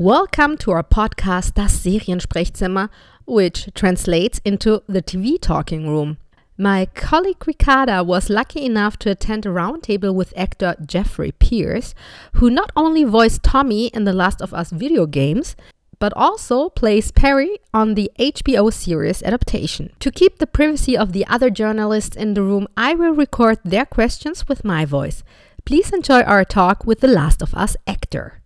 Welcome to our podcast Das Seriensprechzimmer, which translates into the TV talking room. My colleague Ricarda was lucky enough to attend a roundtable with actor Jeffrey Pierce, who not only voiced Tommy in the Last of Us video games, but also plays Perry on the HBO series adaptation. To keep the privacy of the other journalists in the room, I will record their questions with my voice. Please enjoy our talk with the Last of Us actor.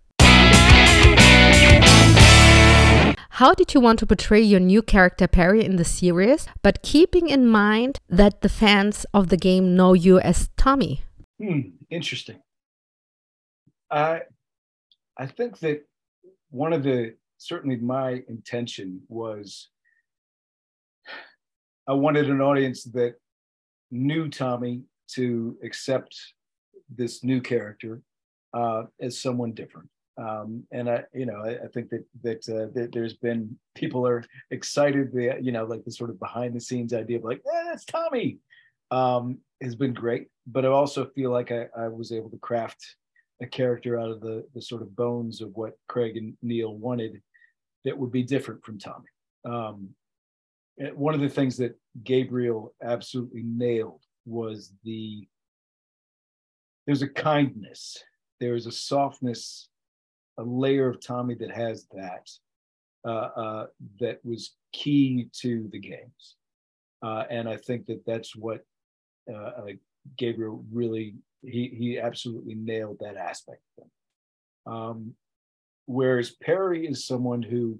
How did you want to portray your new character Perry in the series, but keeping in mind that the fans of the game know you as Tommy? Hmm, interesting. I I think that one of the certainly my intention was I wanted an audience that knew Tommy to accept this new character uh, as someone different. Um, and I, you know, I, I think that that, uh, that, there's been people are excited. The you know, like the sort of behind the scenes idea of like, eh, that's Tommy, um, has been great. But I also feel like I, I was able to craft a character out of the the sort of bones of what Craig and Neil wanted that would be different from Tommy. Um, one of the things that Gabriel absolutely nailed was the there's a kindness, there's a softness, a layer of Tommy that has that uh, uh, that was key to the games, uh, and I think that that's what uh, Gabriel really he he absolutely nailed that aspect. Um, whereas Perry is someone who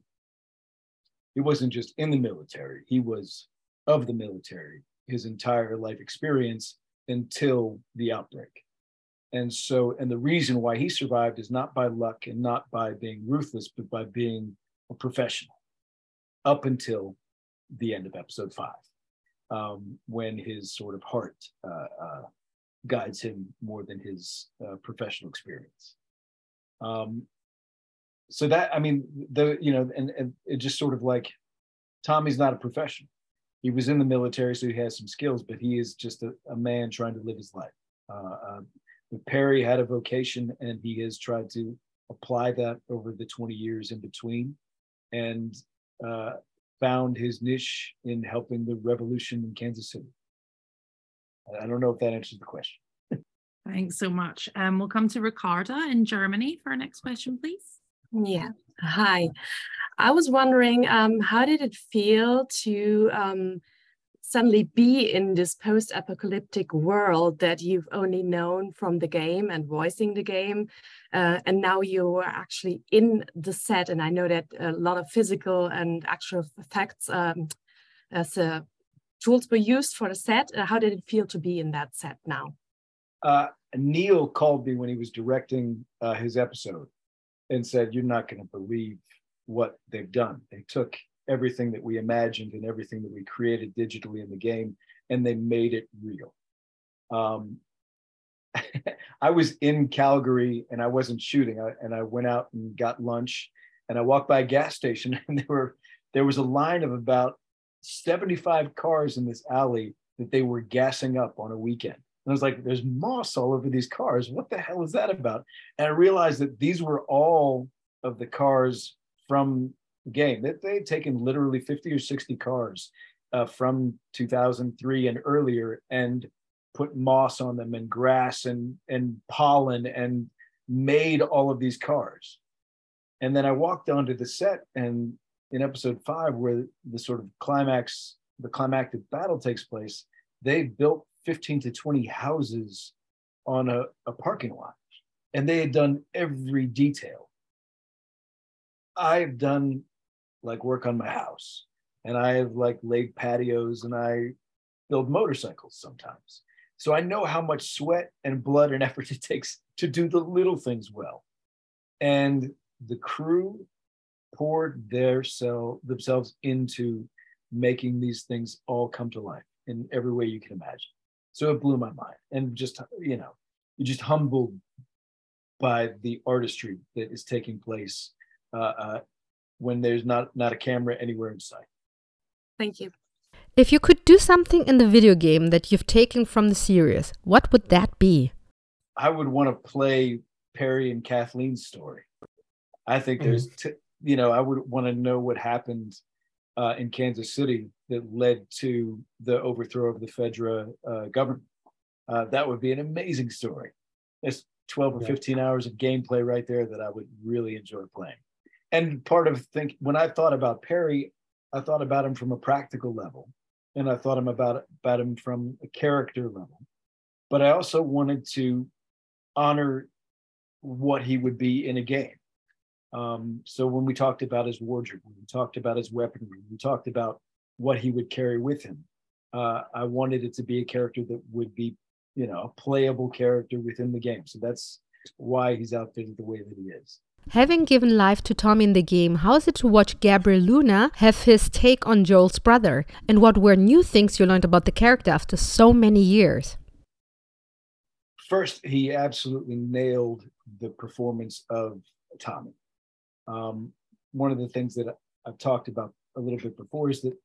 he wasn't just in the military; he was of the military his entire life experience until the outbreak. And so, and the reason why he survived is not by luck and not by being ruthless, but by being a professional up until the end of episode five, um, when his sort of heart uh, uh, guides him more than his uh, professional experience. Um, so that, I mean, the, you know, and, and it just sort of like Tommy's not a professional. He was in the military, so he has some skills, but he is just a, a man trying to live his life. Uh, uh, Perry had a vocation and he has tried to apply that over the 20 years in between and uh, found his niche in helping the revolution in Kansas City. I don't know if that answers the question. Thanks so much. Um, we'll come to Ricarda in Germany for our next question, please. Yeah. Hi. I was wondering, um, how did it feel to um, suddenly be in this post-apocalyptic world that you've only known from the game and voicing the game uh, and now you are actually in the set. And i know that a lot of physical and actual effects um, as uh, tools were used for the set. Uh, how did it feel to be in that set now? Uh, neil called me when he was directing uh, his episode and said you're not going to believe what they've done. They took everything that we imagined and everything that we created digitally in the game, and they made it real. Um, I was in Calgary and I wasn't shooting, I, and I went out and got lunch, and I walked by a gas station, and there were there was a line of about 75 cars in this alley that they were gassing up on a weekend. And I was like, there's moss all over these cars. What the hell is that about? And I realized that these were all of the cars from game. They, they had taken literally 50 or 60 cars uh, from 2003 and earlier and put moss on them and grass and, and pollen and made all of these cars. And then I walked onto the set and in episode five, where the sort of climax, the climactic battle takes place, they built 15 to 20 houses on a, a parking lot. And they had done every detail. I've done like work on my house and I have like laid patios and I build motorcycles sometimes. So I know how much sweat and blood and effort it takes to do the little things well. And the crew poured their cell, themselves into making these things all come to life in every way you can imagine. So it blew my mind. And just, you know, you're just humbled by the artistry that is taking place uh, uh, when there's not not a camera anywhere in sight. Thank you. If you could do something in the video game that you've taken from the series, what would that be? I would want to play Perry and Kathleen's story. I think there's, t- you know, I would want to know what happened uh, in Kansas City that led to the overthrow of the Fedra uh, government. Uh, that would be an amazing story. There's 12 or Yeah. 15 hours of gameplay right there that I would really enjoy playing. And part of think when I thought about Perry, I thought about him from a practical level, and I thought him about about him from a character level. But I also wanted to honor what he would be in a game. Um, so when we talked about his wardrobe, we talked about his weaponry, we talked about what he would carry with him. Uh, I wanted it to be a character that would be, you know, a playable character within the game. So that's why he's outfitted the way that he is. Having given life to Tommy in the game, how is it to watch Gabriel Luna have his take on Joel's brother? And what were new things you learned about the character after so many years? First, he absolutely nailed the performance of Tommy. Um, one of the things that I've talked about a little bit before is that,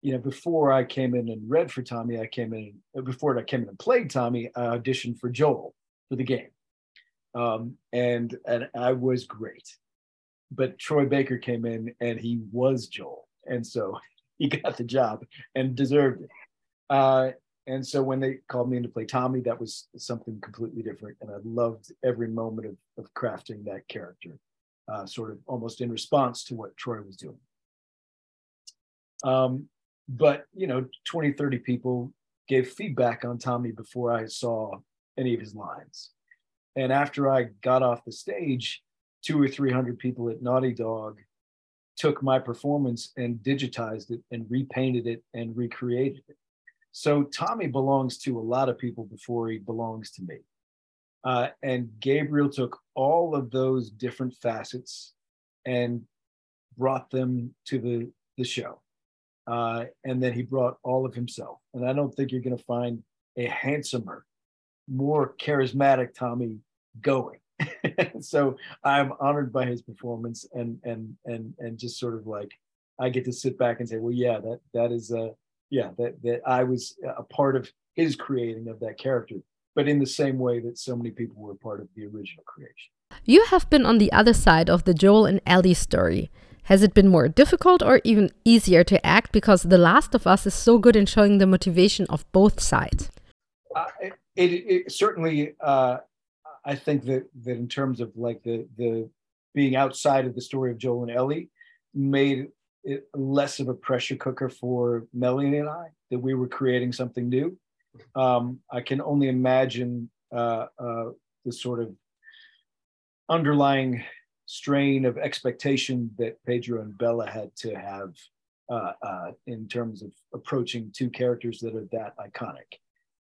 you know, before I came in and read for Tommy, I came in, before I came in and played Tommy, I auditioned for Joel for the game. Um, and, and I was great. But Troy Baker came in and he was Joel. And so he got the job and deserved it. Uh, and so when they called me in to play Tommy, that was something completely different. And I loved every moment of, of crafting that character, uh, sort of almost in response to what Troy was doing. Um, but, you know, 20, 30 people gave feedback on Tommy before I saw any of his lines. And after I got off the stage, two or 300 people at Naughty Dog took my performance and digitized it and repainted it and recreated it. So Tommy belongs to a lot of people before he belongs to me. Uh, and Gabriel took all of those different facets and brought them to the, the show. Uh, and then he brought all of himself. And I don't think you're going to find a handsomer, more charismatic Tommy going. so I'm honored by his performance and and and and just sort of like I get to sit back and say, well, yeah, that that is a yeah that that I was a part of his creating of that character, but in the same way that so many people were part of the original creation. You have been on the other side of the Joel and Ellie story. Has it been more difficult or even easier to act because The Last of Us is so good in showing the motivation of both sides? Uh, it, it, certainly uh, I think that that in terms of like the the being outside of the story of Joel and Ellie made it less of a pressure cooker for Melanie and I that we were creating something new. Um, I can only imagine uh, uh, the sort of underlying strain of expectation that Pedro and Bella had to have uh, uh, in terms of approaching two characters that are that iconic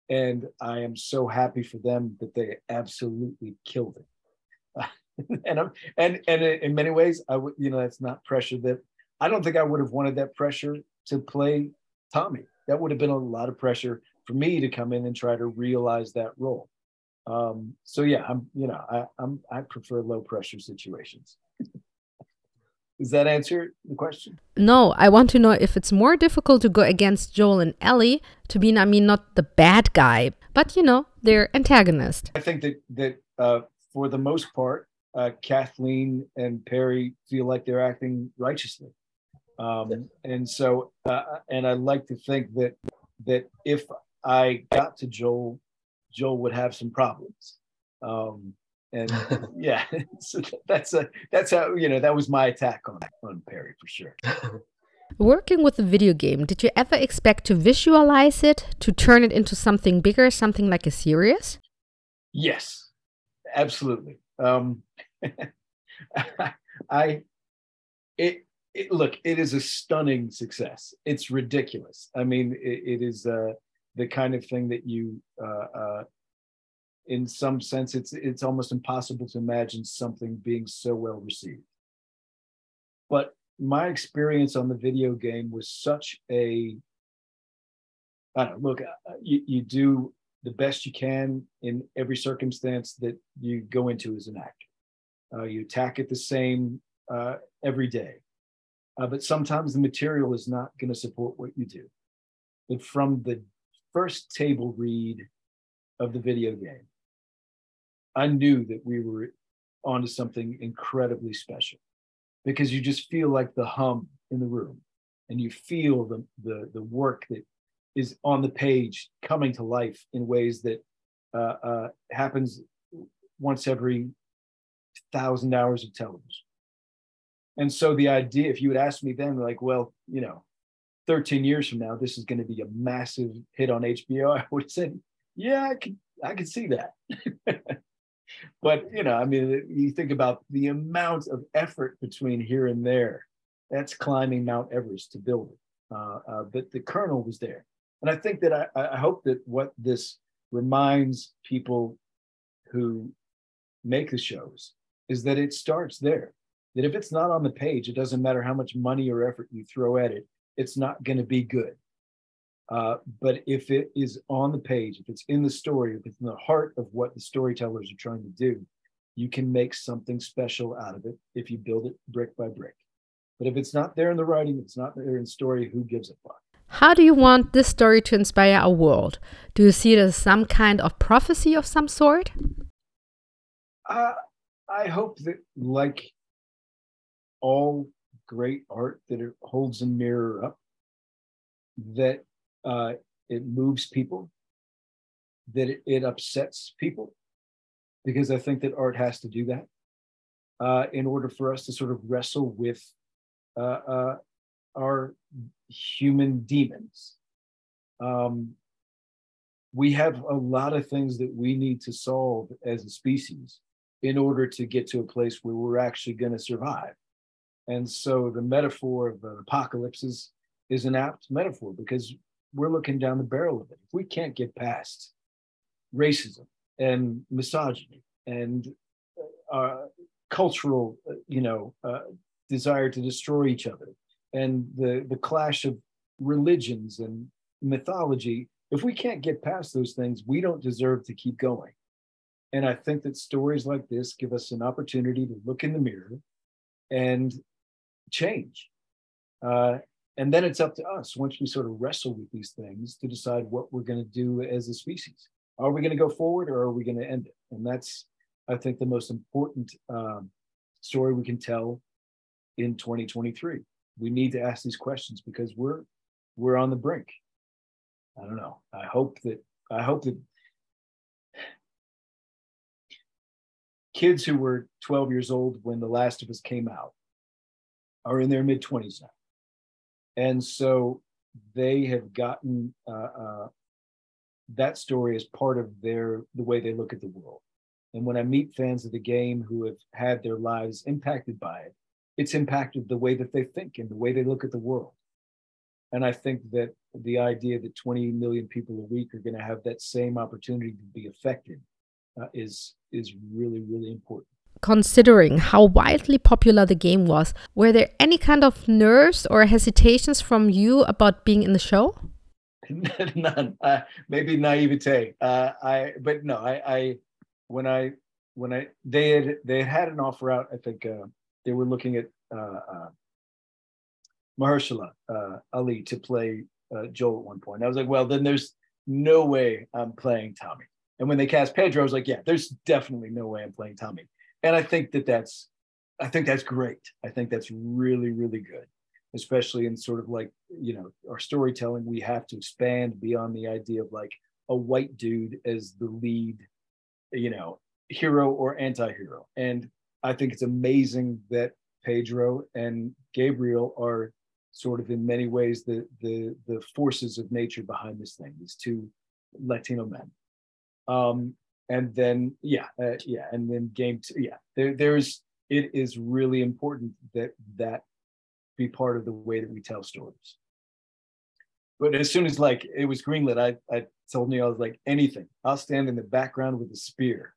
and I am so happy for them that they absolutely killed it. and I'm, and and in many ways, I would you know that's not pressure that I don't think I would have wanted that pressure to play Tommy. That would have been a lot of pressure for me to come in and try to realize that role. Um, so yeah, I'm you know I, I'm I prefer low pressure situations. Does that answer the question? No, I want to know if it's more difficult to go against Joel and Ellie to be, I mean, not the bad guy, but you know, their antagonist. I think that that uh, for the most part, uh, Kathleen and Perry feel like they're acting righteously, um, and so uh, and I like to think that that if I got to Joel, Joel would have some problems. Um, and yeah, so that's a that's how you know that was my attack on on Perry for sure. Working with a video game, did you ever expect to visualize it, to turn it into something bigger, something like a series? Yes, absolutely. Um, I it, it look it is a stunning success. It's ridiculous. I mean, it, it is uh, the kind of thing that you uh, uh, in some sense it's it's almost impossible to imagine something being so well received. But my experience on the video game was such a I don't know, look uh, you, you do the best you can in every circumstance that you go into as an actor. Uh, you attack it the same uh, every day. Uh, but sometimes the material is not going to support what you do. But from the first table read of the video game I knew that we were onto something incredibly special because you just feel like the hum in the room and you feel the the, the work that is on the page coming to life in ways that uh, uh, happens once every thousand hours of television. And so the idea, if you had asked me then, like, well, you know, 13 years from now, this is going to be a massive hit on HBO, I would have said, yeah, I could, I could see that. but you know, I mean, you think about the amount of effort between here and there. That's climbing Mount Everest to build it. Uh, uh, but the kernel was there, and I think that I, I hope that what this reminds people who make the shows is that it starts there. That if it's not on the page, it doesn't matter how much money or effort you throw at it, it's not going to be good. Uh, but if it is on the page, if it's in the story, if it's in the heart of what the storytellers are trying to do, you can make something special out of it if you build it brick by brick. But if it's not there in the writing, if it's not there in story, who gives a fuck? How do you want this story to inspire our world? Do you see it as some kind of prophecy of some sort? Uh, I hope that, like all great art, that it holds a mirror up, that uh, it moves people, that it, it, upsets people, because I think that art has to do that uh, in order for us to sort of wrestle with uh, uh our human demons. Um, we have a lot of things that we need to solve as a species in order to get to a place where we're actually going to survive. And so the metaphor of an apocalypse is, is an apt metaphor because we're looking down the barrel of it. If we can't get past racism and misogyny and uh, cultural, uh, you know, uh, desire to destroy each other and the, the clash of religions and mythology, if we can't get past those things, we don't deserve to keep going. And I think that stories like this give us an opportunity to look in the mirror and change. Uh, and then it's up to us, once we sort of wrestle with these things, to decide what we're going to do as a species. Are we going to go forward or are we going to end it? And that's, I think, the most important um, story we can tell in 2023. We need to ask these questions because we're we're on the brink. I don't know. I hope that I hope that kids who were 12 years old when The Last of Us came out are in their mid 20s now and so they have gotten uh, uh, that story as part of their the way they look at the world. And when i meet fans of the game who have had their lives impacted by it it's impacted the way that they think and the way they look at the world. And i think that the idea that 20 million people a week are going to have that same opportunity to be affected uh, is is really really important considering how wildly popular the game was, were there any kind of nerves or hesitations from you about being in the show? None. Uh, maybe naivete. Uh, I, but no, I, I, when I, when I, they had, they had an offer out. I think uh, they were looking at uh, uh, Mahershala uh, Ali to play Joel at one point. I was like, well, then there's no way I'm playing Tommy. And when they cast Pedro, I was like, yeah, there's definitely no way I'm playing Tommy and I think that that's I think that's great. I think that's really really good, especially in sort of like you know our storytelling. We have to expand beyond the idea of like a white dude as the lead, you know, hero or anti-hero. And I think it's amazing that Pedro and Gabriel are sort of in many ways the the the forces of nature behind this thing. These two Latino men. Um, and then yeah uh, yeah and then game two yeah there, there's it is really important that that be part of the way that we tell stories. But as soon as like it was greenlit i i told me i was like anything. I'll stand in the background with a spear.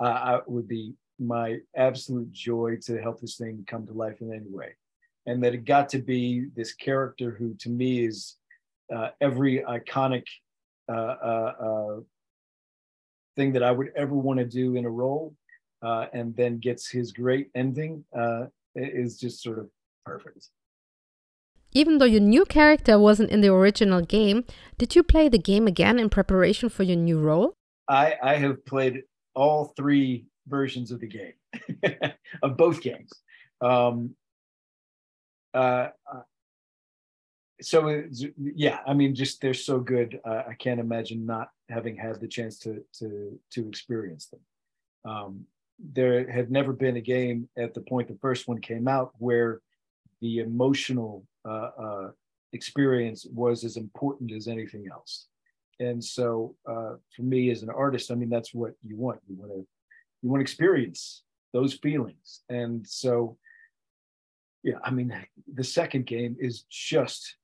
Uh, i would be my absolute joy to help this thing come to life in any way. And that it got to be this character who to me is uh, every iconic uh, uh, uh thing that I would ever want to do in a role, uh, and then gets his great ending uh, is just sort of perfect. Even though your new character wasn't in the original game, did you play the game again in preparation for your new role? I, I have played all three versions of the game, of both games. Um, uh, uh so yeah, I mean, just they're so good. Uh, I can't imagine not having had the chance to to to experience them. Um, there had never been a game at the point the first one came out where the emotional uh, uh, experience was as important as anything else. And so, uh, for me as an artist, I mean, that's what you want. You want to you want to experience those feelings. And so, yeah, I mean, the second game is just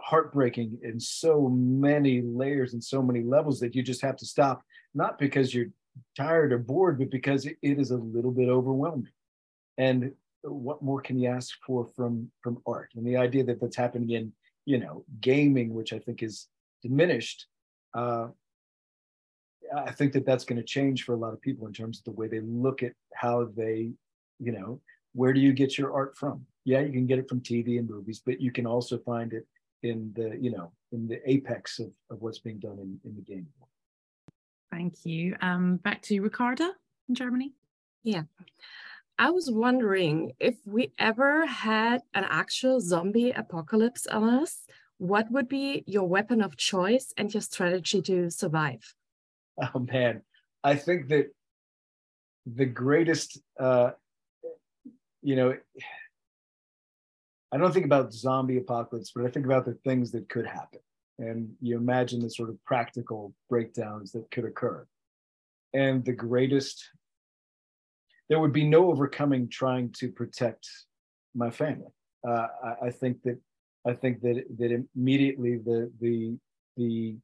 heartbreaking in so many layers and so many levels that you just have to stop, not because you're tired or bored, but because it, is a little bit overwhelming. And what more can you ask for from from art? And the idea that that's happening in you know gaming, which I think is diminished. Uh, I think that that's going to change for a lot of people in terms of the way they look at how they, you know, where do you get your art from? Yeah, you can get it from TV and movies, but you can also find it in the, you know, in the apex of, of what's being done in, in the game. Thank you. Um, back to Ricarda in Germany. Yeah. I was wondering if we ever had an actual zombie apocalypse on us, what would be your weapon of choice and your strategy to survive? Oh man, I think that the greatest, uh, you know, I don't think about zombie apocalypse, but I think about the things that could happen. And you imagine the sort of practical breakdowns that could occur. And the greatest, there would be no overcoming trying to protect my family. Uh, I, I think that I think that that immediately the the the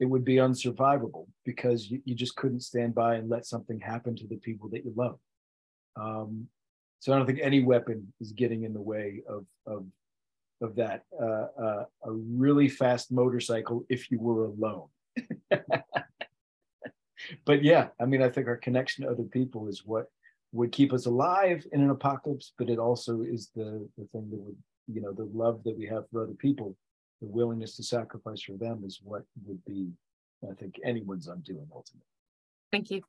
it would be unsurvivable because you, you just couldn't stand by and let something happen to the people that you love. Um, so I don't think any weapon is getting in the way of of of that. Uh, uh, a really fast motorcycle if you were alone. but yeah, I mean, I think our connection to other people is what would keep us alive in an apocalypse, but it also is the the thing that would you know the love that we have for other people the willingness to sacrifice for them is what would be, I think, anyone's undoing ultimately. Thank you.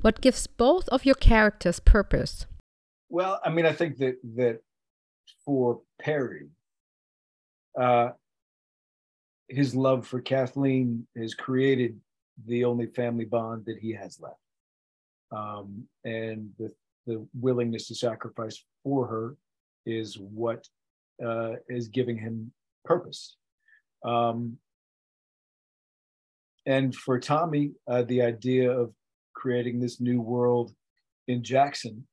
What gives both of your characters purpose? Well, I mean, I think that that for Perry, uh, his love for Kathleen has created the only family bond that he has left, um, and the the willingness to sacrifice for her is what uh, is giving him purpose. Um, and for Tommy, uh, the idea of creating this new world in Jackson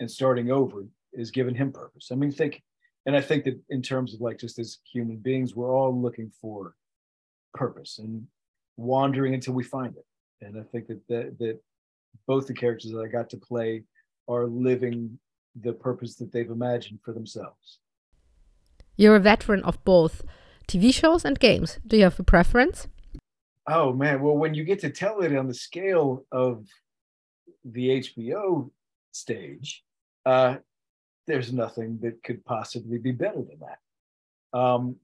and starting over is giving him purpose. I mean, think, and I think that in terms of like just as human beings, we're all looking for purpose and wandering until we find it. And I think that that, that both the characters that I got to play are living the purpose that they've imagined for themselves. You're a veteran of both TV shows and games. Do you have a preference? Oh man, well, when you get to tell it on the scale of the HBO stage, uh, there's nothing that could possibly be better than that. Um,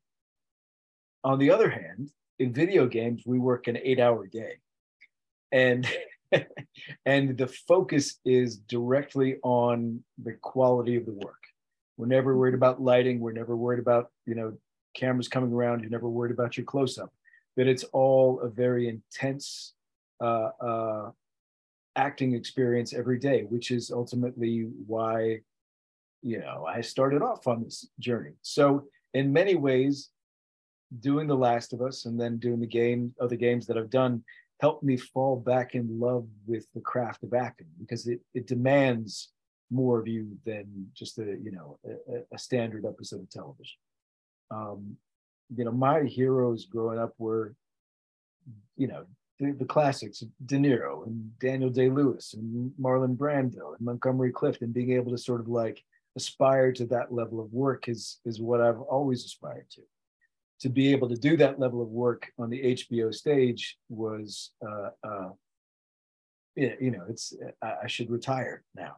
on the other hand, in video games, we work an eight-hour day, and and the focus is directly on the quality of the work. We're never worried about lighting. We're never worried about, you know, cameras coming around. You're never worried about your close up. But it's all a very intense uh, uh, acting experience every day, which is ultimately why, you know, I started off on this journey. So, in many ways, doing The Last of Us and then doing the game, other games that I've done, helped me fall back in love with the craft of acting because it, it demands more of you than just a you know a, a standard episode of television. Um, you know, my heroes growing up were, you know, the, the classics, De Niro and Daniel Day Lewis and Marlon Brando and Montgomery Clift, and being able to sort of like aspire to that level of work is is what I've always aspired to. To be able to do that level of work on the HBO stage was, uh, uh, you know, it's I, I should retire now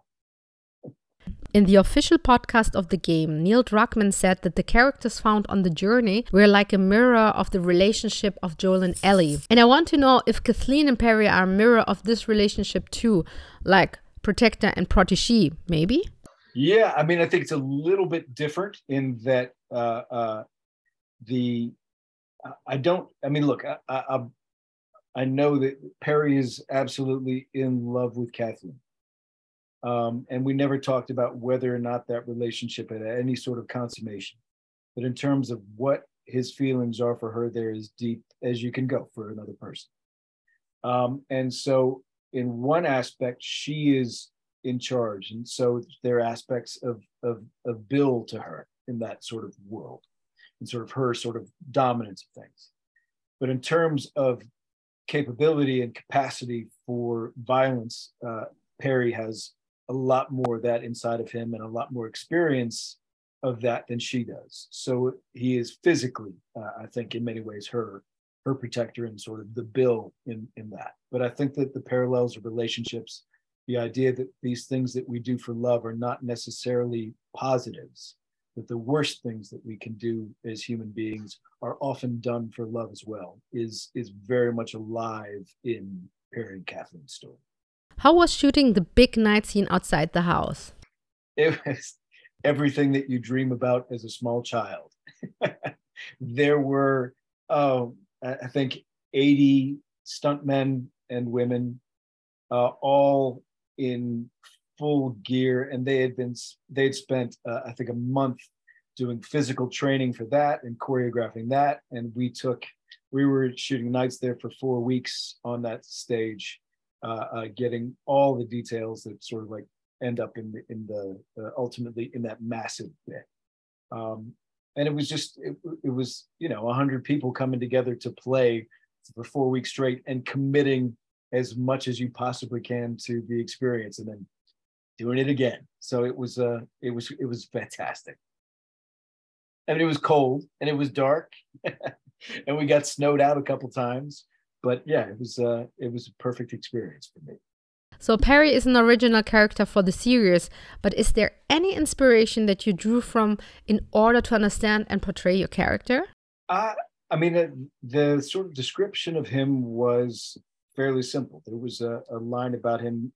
In the official podcast of the game, Neil Druckmann said that the characters found on the journey were like a mirror of the relationship of Joel and Ellie. And I want to know if Kathleen and Perry are a mirror of this relationship too, like protector and protege, maybe? Yeah, I mean, I think it's a little bit different in that uh, uh, the I don't. I mean, look, I, I I know that Perry is absolutely in love with Kathleen. Um, and we never talked about whether or not that relationship had any sort of consummation. But in terms of what his feelings are for her, they're as deep as you can go for another person. Um, and so, in one aspect, she is in charge. And so, there are aspects of, of, of Bill to her in that sort of world and sort of her sort of dominance of things. But in terms of capability and capacity for violence, uh, Perry has a lot more of that inside of him and a lot more experience of that than she does. So he is physically, uh, I think, in many ways, her her protector and sort of the bill in in that. But I think that the parallels of relationships, the idea that these things that we do for love are not necessarily positives, that the worst things that we can do as human beings are often done for love as well is is very much alive in Perry and Kathleen's story. How was shooting the big night scene outside the house? It was everything that you dream about as a small child. there were, uh, I think, 80 stuntmen and women, uh, all in full gear, and they had been they had spent uh, I think a month doing physical training for that and choreographing that, and we took we were shooting nights there for four weeks on that stage, getting all the details that sort of like end up in the in the uh, ultimately in that massive bit. Um, and it was just it, it was you know 100 people coming together to play for four weeks straight and committing as much as you possibly can to the experience and then doing it again. So it was uh it was it was fantastic. I mean it was cold and it was dark and we got snowed out a couple times. But yeah, it was uh it was a perfect experience for me. So Perry is an original character for the series, but is there any inspiration that you drew from in order to understand and portray your character? Uh, I mean, uh, the sort of description of him was fairly simple. There was a, a line about him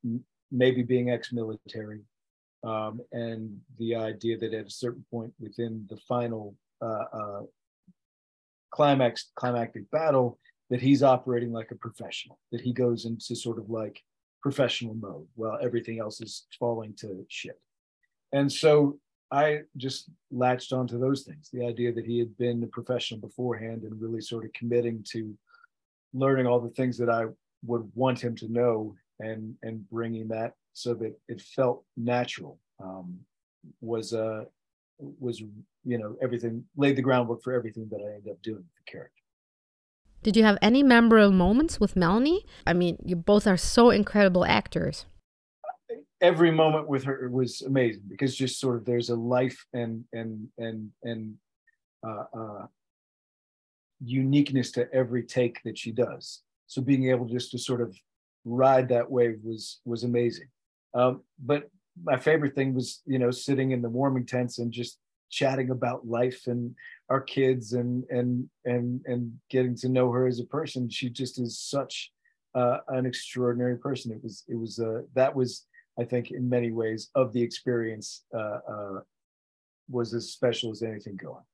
maybe being ex-military, um, and the idea that at a certain point within the final uh, uh, climax climactic battle, that he's operating like a professional. That he goes into sort of like professional mode while everything else is falling to shit. And so I just latched onto those things. The idea that he had been a professional beforehand and really sort of committing to learning all the things that I would want him to know and and bringing that so that it felt natural um, was uh was you know everything laid the groundwork for everything that I ended up doing with the character. Did you have any memorable moments with Melanie? I mean, you both are so incredible actors. Every moment with her was amazing because just sort of there's a life and and and and uh, uh, uniqueness to every take that she does. So being able just to sort of ride that wave was was amazing. Um, but my favorite thing was you know sitting in the warming tents and just chatting about life and our kids and and and and getting to know her as a person. She just is such uh, an extraordinary person. It was it was uh, that was I think in many ways of the experience uh, uh was as special as anything going.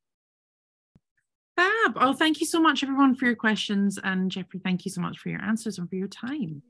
Fab. Oh, thank you so much, everyone, for your questions. And Jeffrey, thank you so much for your answers and for your time.